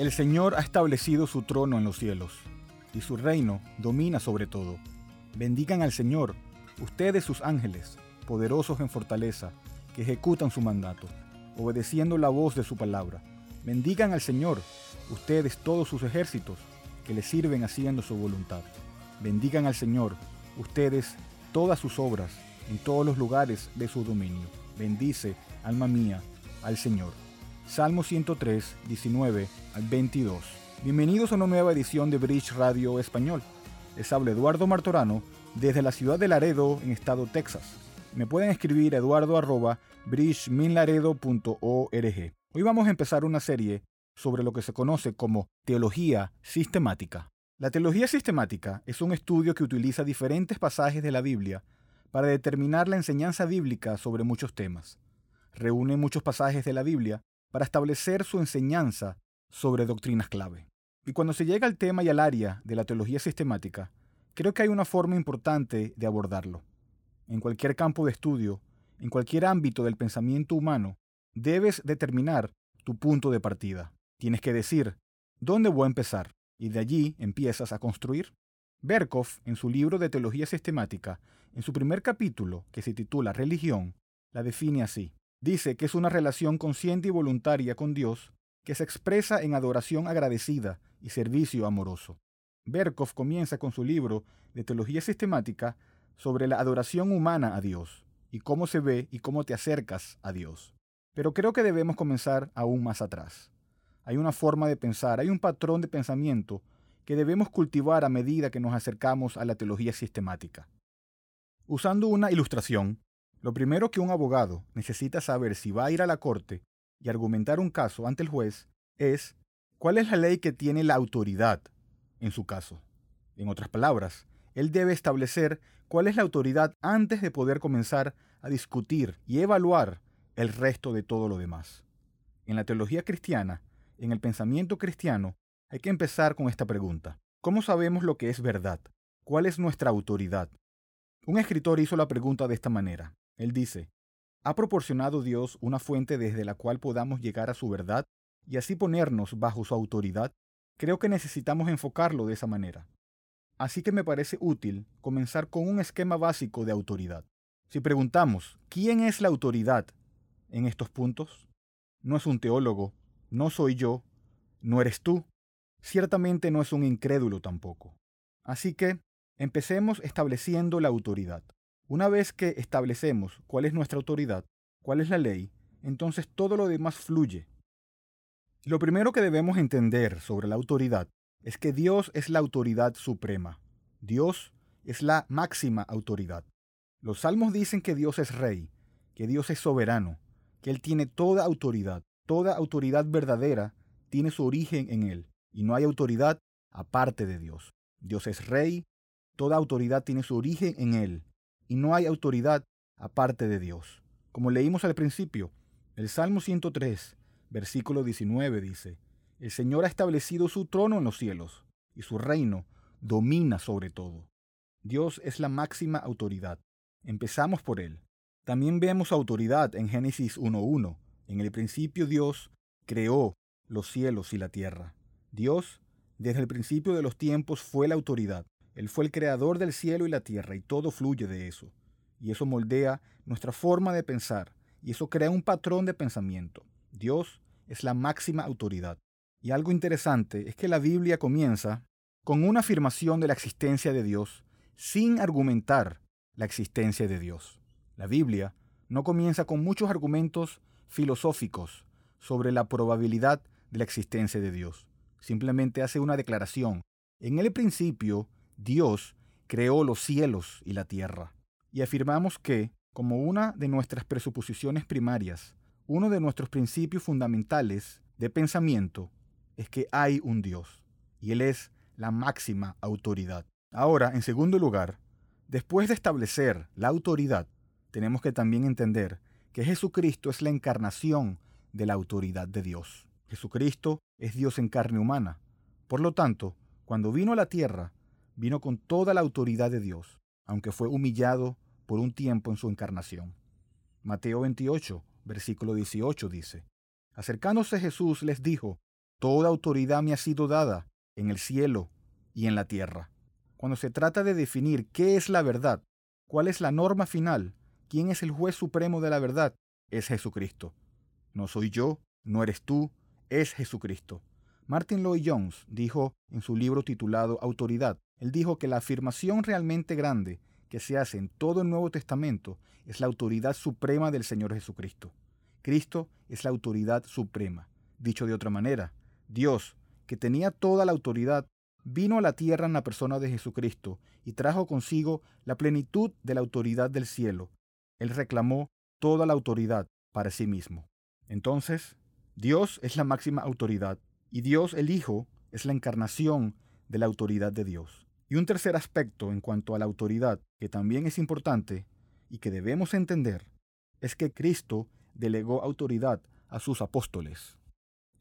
El Señor ha establecido su trono en los cielos, y su reino domina sobre todo. Bendigan al Señor, ustedes sus ángeles, poderosos en fortaleza, que ejecutan su mandato, obedeciendo la voz de su palabra. Bendigan al Señor, ustedes todos sus ejércitos, que le sirven haciendo su voluntad. Bendigan al Señor, ustedes todas sus obras, en todos los lugares de su dominio. Bendice, alma mía, al Señor. Salmo 103, 19 al 22. Bienvenidos a una nueva edición de Bridge Radio Español. Les habla Eduardo Martorano desde la ciudad de Laredo, en estado Texas. Me pueden escribir a eduardo arroba bridgeminlaredo.org. Hoy vamos a empezar una serie sobre lo que se conoce como teología sistemática. La teología sistemática es un estudio que utiliza diferentes pasajes de la Biblia para determinar la enseñanza bíblica sobre muchos temas. Reúne muchos pasajes de la Biblia para establecer su enseñanza sobre doctrinas clave. Y cuando se llega al tema y al área de la teología sistemática, creo que hay una forma importante de abordarlo. En cualquier campo de estudio, en cualquier ámbito del pensamiento humano, debes determinar tu punto de partida. Tienes que decir, ¿dónde voy a empezar? Y de allí empiezas a construir. Berkov, en su libro de Teología Sistemática, en su primer capítulo, que se titula Religión, la define así. Dice que es una relación consciente y voluntaria con Dios que se expresa en adoración agradecida y servicio amoroso. Berkov comienza con su libro de Teología Sistemática sobre la adoración humana a Dios y cómo se ve y cómo te acercas a Dios. Pero creo que debemos comenzar aún más atrás. Hay una forma de pensar, hay un patrón de pensamiento que debemos cultivar a medida que nos acercamos a la teología sistemática. Usando una ilustración, lo primero que un abogado necesita saber si va a ir a la corte y argumentar un caso ante el juez es cuál es la ley que tiene la autoridad en su caso. En otras palabras, él debe establecer cuál es la autoridad antes de poder comenzar a discutir y evaluar el resto de todo lo demás. En la teología cristiana, en el pensamiento cristiano, hay que empezar con esta pregunta. ¿Cómo sabemos lo que es verdad? ¿Cuál es nuestra autoridad? Un escritor hizo la pregunta de esta manera. Él dice, ¿ha proporcionado Dios una fuente desde la cual podamos llegar a su verdad y así ponernos bajo su autoridad? Creo que necesitamos enfocarlo de esa manera. Así que me parece útil comenzar con un esquema básico de autoridad. Si preguntamos, ¿quién es la autoridad en estos puntos? No es un teólogo, no soy yo, no eres tú, ciertamente no es un incrédulo tampoco. Así que empecemos estableciendo la autoridad. Una vez que establecemos cuál es nuestra autoridad, cuál es la ley, entonces todo lo demás fluye. Lo primero que debemos entender sobre la autoridad es que Dios es la autoridad suprema. Dios es la máxima autoridad. Los salmos dicen que Dios es rey, que Dios es soberano, que Él tiene toda autoridad. Toda autoridad verdadera tiene su origen en Él, y no hay autoridad aparte de Dios. Dios es rey, toda autoridad tiene su origen en Él, y no hay autoridad aparte de Dios. Como leímos al principio, el Salmo 103, versículo 19 dice, El Señor ha establecido su trono en los cielos, y su reino domina sobre todo. Dios es la máxima autoridad. Empezamos por Él. También vemos autoridad en Génesis 1.1. En el principio Dios creó los cielos y la tierra. Dios, desde el principio de los tiempos, fue la autoridad. Él fue el creador del cielo y la tierra y todo fluye de eso. Y eso moldea nuestra forma de pensar y eso crea un patrón de pensamiento. Dios es la máxima autoridad. Y algo interesante es que la Biblia comienza con una afirmación de la existencia de Dios sin argumentar la existencia de Dios. La Biblia no comienza con muchos argumentos filosóficos sobre la probabilidad de la existencia de Dios. Simplemente hace una declaración. En el principio Dios creó los cielos y la tierra. Y afirmamos que, como una de nuestras presuposiciones primarias, uno de nuestros principios fundamentales de pensamiento es que hay un Dios, y Él es la máxima autoridad. Ahora, en segundo lugar, después de establecer la autoridad, tenemos que también entender que Jesucristo es la encarnación de la autoridad de Dios. Jesucristo es Dios en carne humana. Por lo tanto, cuando vino a la tierra, vino con toda la autoridad de Dios, aunque fue humillado por un tiempo en su encarnación. Mateo 28, versículo 18 dice, Acercándose Jesús les dijo, Toda autoridad me ha sido dada en el cielo y en la tierra. Cuando se trata de definir qué es la verdad, cuál es la norma final, quién es el juez supremo de la verdad, es Jesucristo. No soy yo, no eres tú, es Jesucristo. Martin Lloyd Jones dijo en su libro titulado Autoridad, él dijo que la afirmación realmente grande que se hace en todo el Nuevo Testamento es la autoridad suprema del Señor Jesucristo. Cristo es la autoridad suprema. Dicho de otra manera, Dios, que tenía toda la autoridad, vino a la tierra en la persona de Jesucristo y trajo consigo la plenitud de la autoridad del cielo. Él reclamó toda la autoridad para sí mismo. Entonces, Dios es la máxima autoridad y Dios el Hijo es la encarnación de la autoridad de Dios. Y un tercer aspecto en cuanto a la autoridad, que también es importante y que debemos entender, es que Cristo delegó autoridad a sus apóstoles.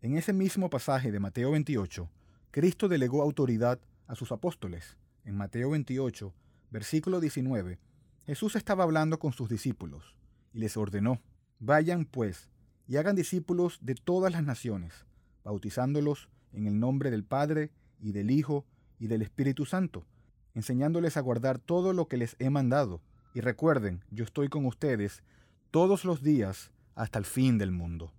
En ese mismo pasaje de Mateo 28, Cristo delegó autoridad a sus apóstoles. En Mateo 28, versículo 19, Jesús estaba hablando con sus discípulos y les ordenó, Vayan pues y hagan discípulos de todas las naciones, bautizándolos en el nombre del Padre y del Hijo y del Espíritu Santo, enseñándoles a guardar todo lo que les he mandado. Y recuerden, yo estoy con ustedes todos los días hasta el fin del mundo.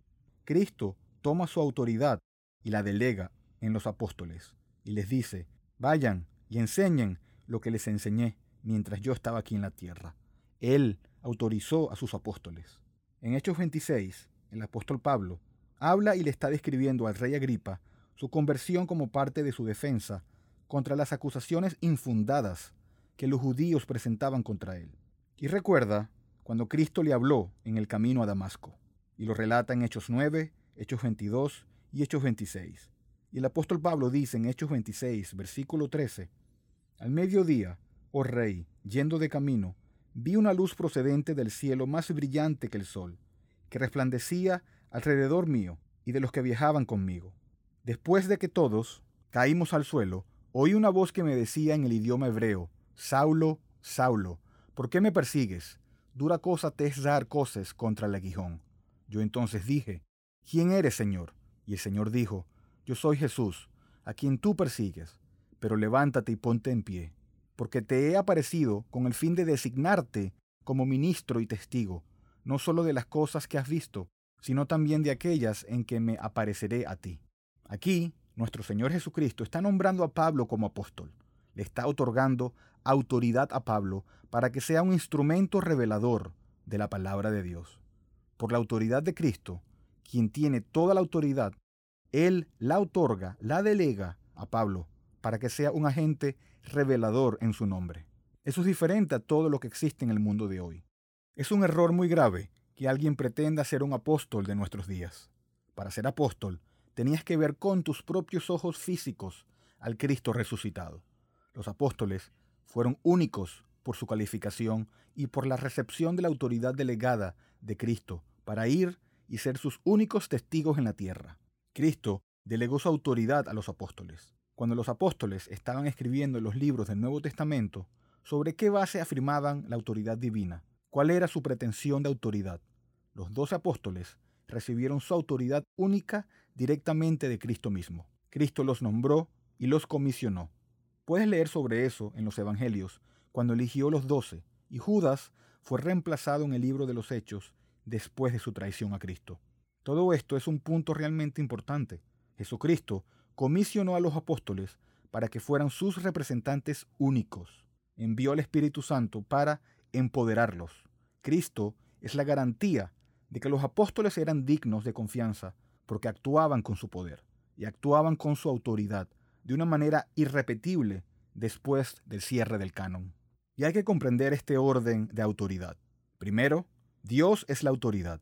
Cristo toma su autoridad y la delega en los apóstoles y les dice, vayan y enseñen lo que les enseñé mientras yo estaba aquí en la tierra. Él autorizó a sus apóstoles. En Hechos 26, el apóstol Pablo habla y le está describiendo al rey Agripa su conversión como parte de su defensa contra las acusaciones infundadas que los judíos presentaban contra él. Y recuerda cuando Cristo le habló en el camino a Damasco, y lo relata en Hechos 9, Hechos 22 y Hechos 26. Y el apóstol Pablo dice en Hechos 26, versículo 13, Al mediodía, oh rey, yendo de camino, vi una luz procedente del cielo más brillante que el sol, que resplandecía alrededor mío y de los que viajaban conmigo. Después de que todos caímos al suelo, oí una voz que me decía en el idioma hebreo, Saulo, Saulo, ¿por qué me persigues? Dura cosa te es dar cosas contra el aguijón. Yo entonces dije, ¿quién eres, Señor? Y el Señor dijo, yo soy Jesús, a quien tú persigues, pero levántate y ponte en pie, porque te he aparecido con el fin de designarte como ministro y testigo, no solo de las cosas que has visto, sino también de aquellas en que me apareceré a ti. Aquí, nuestro Señor Jesucristo está nombrando a Pablo como apóstol. Le está otorgando autoridad a Pablo para que sea un instrumento revelador de la palabra de Dios. Por la autoridad de Cristo, quien tiene toda la autoridad, Él la otorga, la delega a Pablo para que sea un agente revelador en su nombre. Eso es diferente a todo lo que existe en el mundo de hoy. Es un error muy grave que alguien pretenda ser un apóstol de nuestros días. Para ser apóstol, tenías que ver con tus propios ojos físicos al Cristo resucitado. Los apóstoles fueron únicos por su calificación y por la recepción de la autoridad delegada de Cristo para ir y ser sus únicos testigos en la tierra. Cristo delegó su autoridad a los apóstoles. Cuando los apóstoles estaban escribiendo los libros del Nuevo Testamento, ¿sobre qué base afirmaban la autoridad divina? ¿Cuál era su pretensión de autoridad? los doce apóstoles recibieron su autoridad única directamente de Cristo mismo. Cristo los nombró y los comisionó. Puedes leer sobre eso en los Evangelios, cuando eligió los doce, y Judas fue reemplazado en el libro de los Hechos después de su traición a Cristo. Todo esto es un punto realmente importante. Jesucristo comisionó a los apóstoles para que fueran sus representantes únicos. Envió al Espíritu Santo para empoderarlos. Cristo es la garantía de que los apóstoles eran dignos de confianza porque actuaban con su poder y actuaban con su autoridad de una manera irrepetible después del cierre del canon. Y hay que comprender este orden de autoridad. Primero, Dios es la autoridad.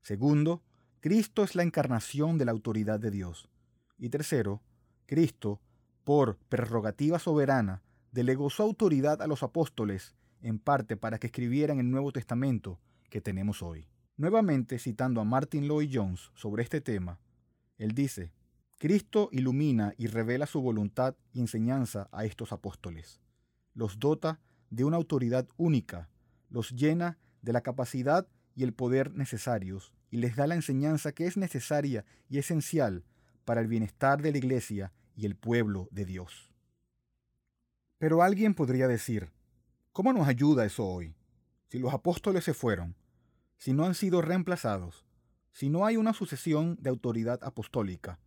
Segundo, Cristo es la encarnación de la autoridad de Dios. Y tercero, Cristo, por prerrogativa soberana, delegó su autoridad a los apóstoles en parte para que escribieran el Nuevo Testamento que tenemos hoy. Nuevamente citando a Martin Lloyd Jones sobre este tema, él dice, Cristo ilumina y revela su voluntad y enseñanza a estos apóstoles. Los dota de una autoridad única, los llena de la capacidad y el poder necesarios y les da la enseñanza que es necesaria y esencial para el bienestar de la iglesia y el pueblo de Dios. Pero alguien podría decir, ¿cómo nos ayuda eso hoy? Si los apóstoles se fueron, si no han sido reemplazados, si no hay una sucesión de autoridad apostólica,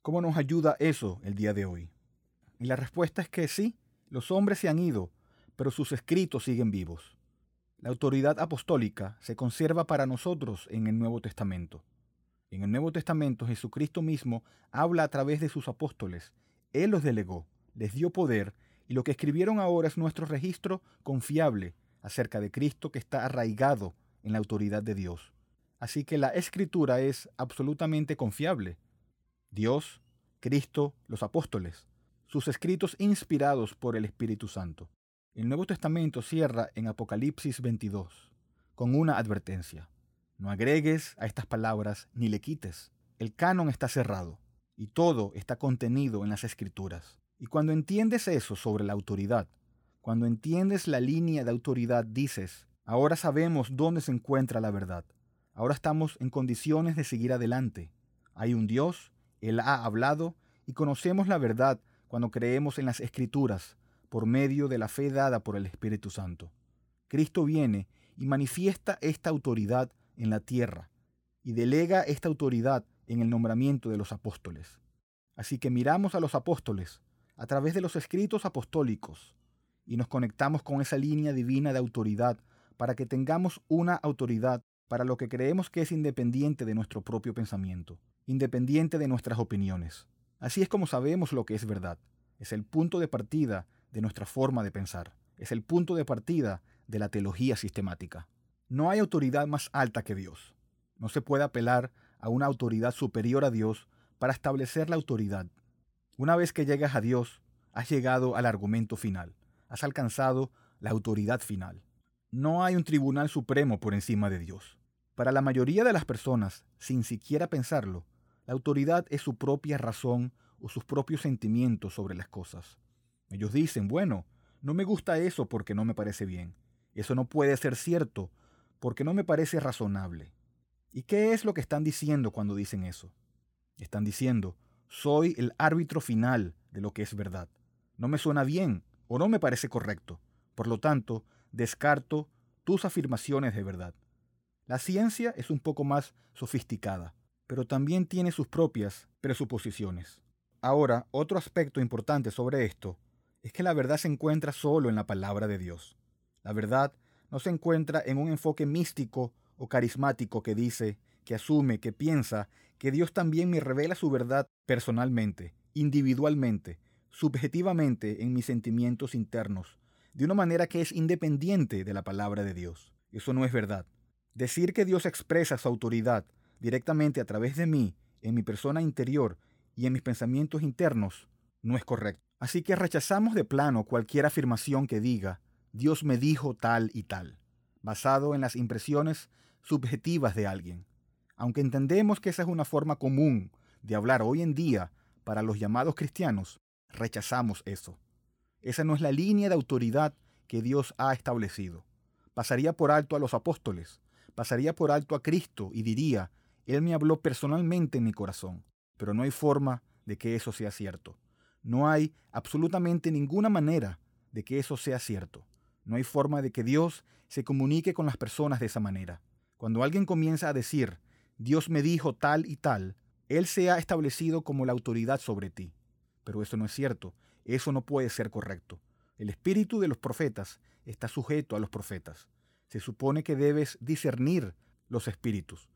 ¿cómo nos ayuda eso el día de hoy? Y la respuesta es que sí, los hombres se han ido, pero sus escritos siguen vivos. La autoridad apostólica se conserva para nosotros en el Nuevo Testamento. En el Nuevo Testamento Jesucristo mismo habla a través de sus apóstoles. Él los delegó, les dio poder, y lo que escribieron ahora es nuestro registro confiable acerca de Cristo que está arraigado en la autoridad de Dios. Así que la escritura es absolutamente confiable. Dios, Cristo, los apóstoles, sus escritos inspirados por el Espíritu Santo. El Nuevo Testamento cierra en Apocalipsis 22 con una advertencia. No agregues a estas palabras ni le quites. El canon está cerrado y todo está contenido en las escrituras. Y cuando entiendes eso sobre la autoridad, cuando entiendes la línea de autoridad, dices, ahora sabemos dónde se encuentra la verdad. Ahora estamos en condiciones de seguir adelante. Hay un Dios, Él ha hablado y conocemos la verdad cuando creemos en las escrituras por medio de la fe dada por el Espíritu Santo. Cristo viene y manifiesta esta autoridad en la tierra y delega esta autoridad en el nombramiento de los apóstoles. Así que miramos a los apóstoles a través de los escritos apostólicos y nos conectamos con esa línea divina de autoridad para que tengamos una autoridad para lo que creemos que es independiente de nuestro propio pensamiento, independiente de nuestras opiniones. Así es como sabemos lo que es verdad. Es el punto de partida de nuestra forma de pensar. Es el punto de partida de la teología sistemática. No hay autoridad más alta que Dios. No se puede apelar a una autoridad superior a Dios para establecer la autoridad. Una vez que llegas a Dios, has llegado al argumento final, has alcanzado la autoridad final. No hay un tribunal supremo por encima de Dios. Para la mayoría de las personas, sin siquiera pensarlo, la autoridad es su propia razón o sus propios sentimientos sobre las cosas. Ellos dicen, bueno, no me gusta eso porque no me parece bien. Eso no puede ser cierto porque no me parece razonable. ¿Y qué es lo que están diciendo cuando dicen eso? Están diciendo, soy el árbitro final de lo que es verdad. No me suena bien o no me parece correcto. Por lo tanto, descarto tus afirmaciones de verdad. La ciencia es un poco más sofisticada, pero también tiene sus propias presuposiciones. Ahora, otro aspecto importante sobre esto es que la verdad se encuentra solo en la palabra de Dios. La verdad no se encuentra en un enfoque místico o carismático que dice, que asume, que piensa que Dios también me revela su verdad personalmente, individualmente, subjetivamente en mis sentimientos internos, de una manera que es independiente de la palabra de Dios. Eso no es verdad. Decir que Dios expresa su autoridad directamente a través de mí, en mi persona interior y en mis pensamientos internos, no es correcto. Así que rechazamos de plano cualquier afirmación que diga, Dios me dijo tal y tal, basado en las impresiones subjetivas de alguien. Aunque entendemos que esa es una forma común de hablar hoy en día para los llamados cristianos, rechazamos eso. Esa no es la línea de autoridad que Dios ha establecido. Pasaría por alto a los apóstoles, pasaría por alto a Cristo y diría, Él me habló personalmente en mi corazón, pero no hay forma de que eso sea cierto. No hay absolutamente ninguna manera de que eso sea cierto. No hay forma de que Dios se comunique con las personas de esa manera. Cuando alguien comienza a decir, Dios me dijo tal y tal, Él se ha establecido como la autoridad sobre ti. Pero eso no es cierto. Eso no puede ser correcto. El espíritu de los profetas está sujeto a los profetas. Se supone que debes discernir los espíritus.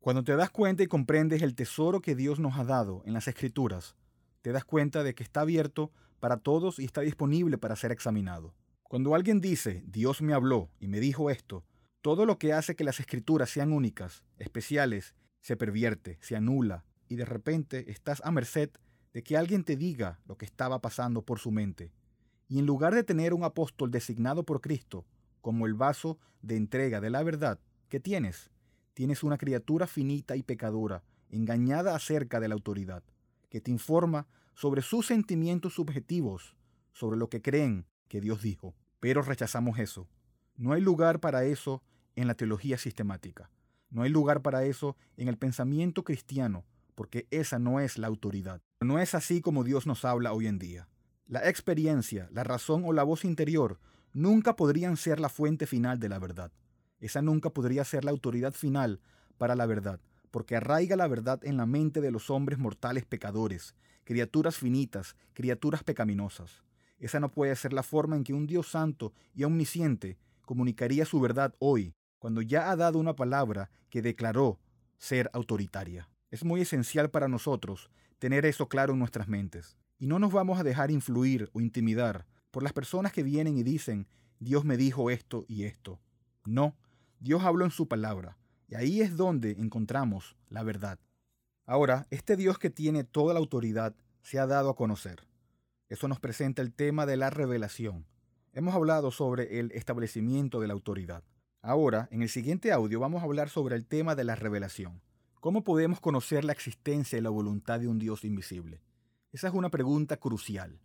Cuando te das cuenta y comprendes el tesoro que Dios nos ha dado en las escrituras, te das cuenta de que está abierto para todos y está disponible para ser examinado. Cuando alguien dice, Dios me habló y me dijo esto, todo lo que hace que las escrituras sean únicas, especiales, se pervierte, se anula, y de repente estás a merced de que alguien te diga lo que estaba pasando por su mente. Y en lugar de tener un apóstol designado por Cristo como el vaso de entrega de la verdad, ¿qué tienes? Tienes una criatura finita y pecadora, engañada acerca de la autoridad que te informa sobre sus sentimientos subjetivos, sobre lo que creen que Dios dijo. Pero rechazamos eso. No hay lugar para eso en la teología sistemática. No hay lugar para eso en el pensamiento cristiano, porque esa no es la autoridad. No es así como Dios nos habla hoy en día. La experiencia, la razón o la voz interior nunca podrían ser la fuente final de la verdad. Esa nunca podría ser la autoridad final para la verdad, porque arraiga la verdad en la mente de los hombres mortales pecadores, criaturas finitas, criaturas pecaminosas. Esa no puede ser la forma en que un Dios santo y omnisciente comunicaría su verdad hoy, cuando ya ha dado una palabra que declaró ser autoritaria. Es muy esencial para nosotros tener eso claro en nuestras mentes. Y no nos vamos a dejar influir o intimidar por las personas que vienen y dicen, Dios me dijo esto y esto. No, Dios habló en su palabra, y ahí es donde encontramos la verdad. Ahora, este Dios que tiene toda la autoridad se ha dado a conocer. Eso nos presenta el tema de la revelación. Hemos hablado sobre el establecimiento de la autoridad. Ahora, en el siguiente audio vamos a hablar sobre el tema de la revelación. ¿Cómo podemos conocer la existencia y la voluntad de un Dios invisible? Esa es una pregunta crucial.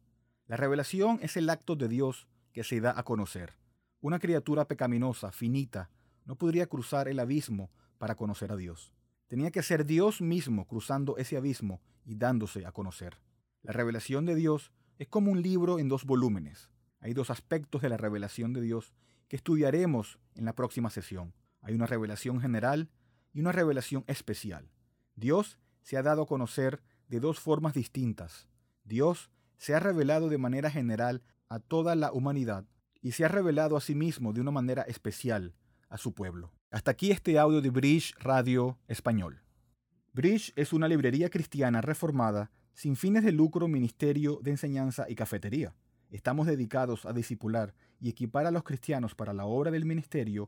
La revelación es el acto de Dios que se da a conocer. Una criatura pecaminosa, finita, no podría cruzar el abismo para conocer a Dios. Tenía que ser Dios mismo cruzando ese abismo y dándose a conocer. La revelación de Dios es como un libro en dos volúmenes. Hay dos aspectos de la revelación de Dios que estudiaremos en la próxima sesión. Hay una revelación general y una revelación especial. Dios se ha dado a conocer de dos formas distintas. Dios se ha revelado de manera general a toda la humanidad y se ha revelado a sí mismo de una manera especial a su pueblo. Hasta aquí este audio de Bridge Radio Español. Bridge es una librería cristiana reformada sin fines de lucro, ministerio de enseñanza y cafetería. Estamos dedicados a discipular y equipar a los cristianos para la obra del ministerio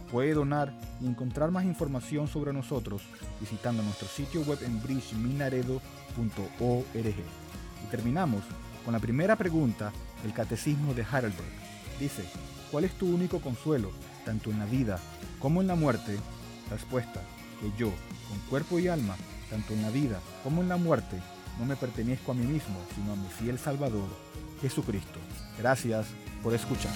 Puede donar y encontrar más información sobre nosotros visitando nuestro sitio web en bridgeminaredo.org. Y terminamos con la primera pregunta del Catecismo de Heidelberg. Dice, ¿cuál es tu único consuelo, tanto en la vida como en la muerte? Respuesta, que yo, con cuerpo y alma, tanto en la vida como en la muerte, no me pertenezco a mí mismo, sino a mi fiel Salvador, Jesucristo. Gracias por escuchar.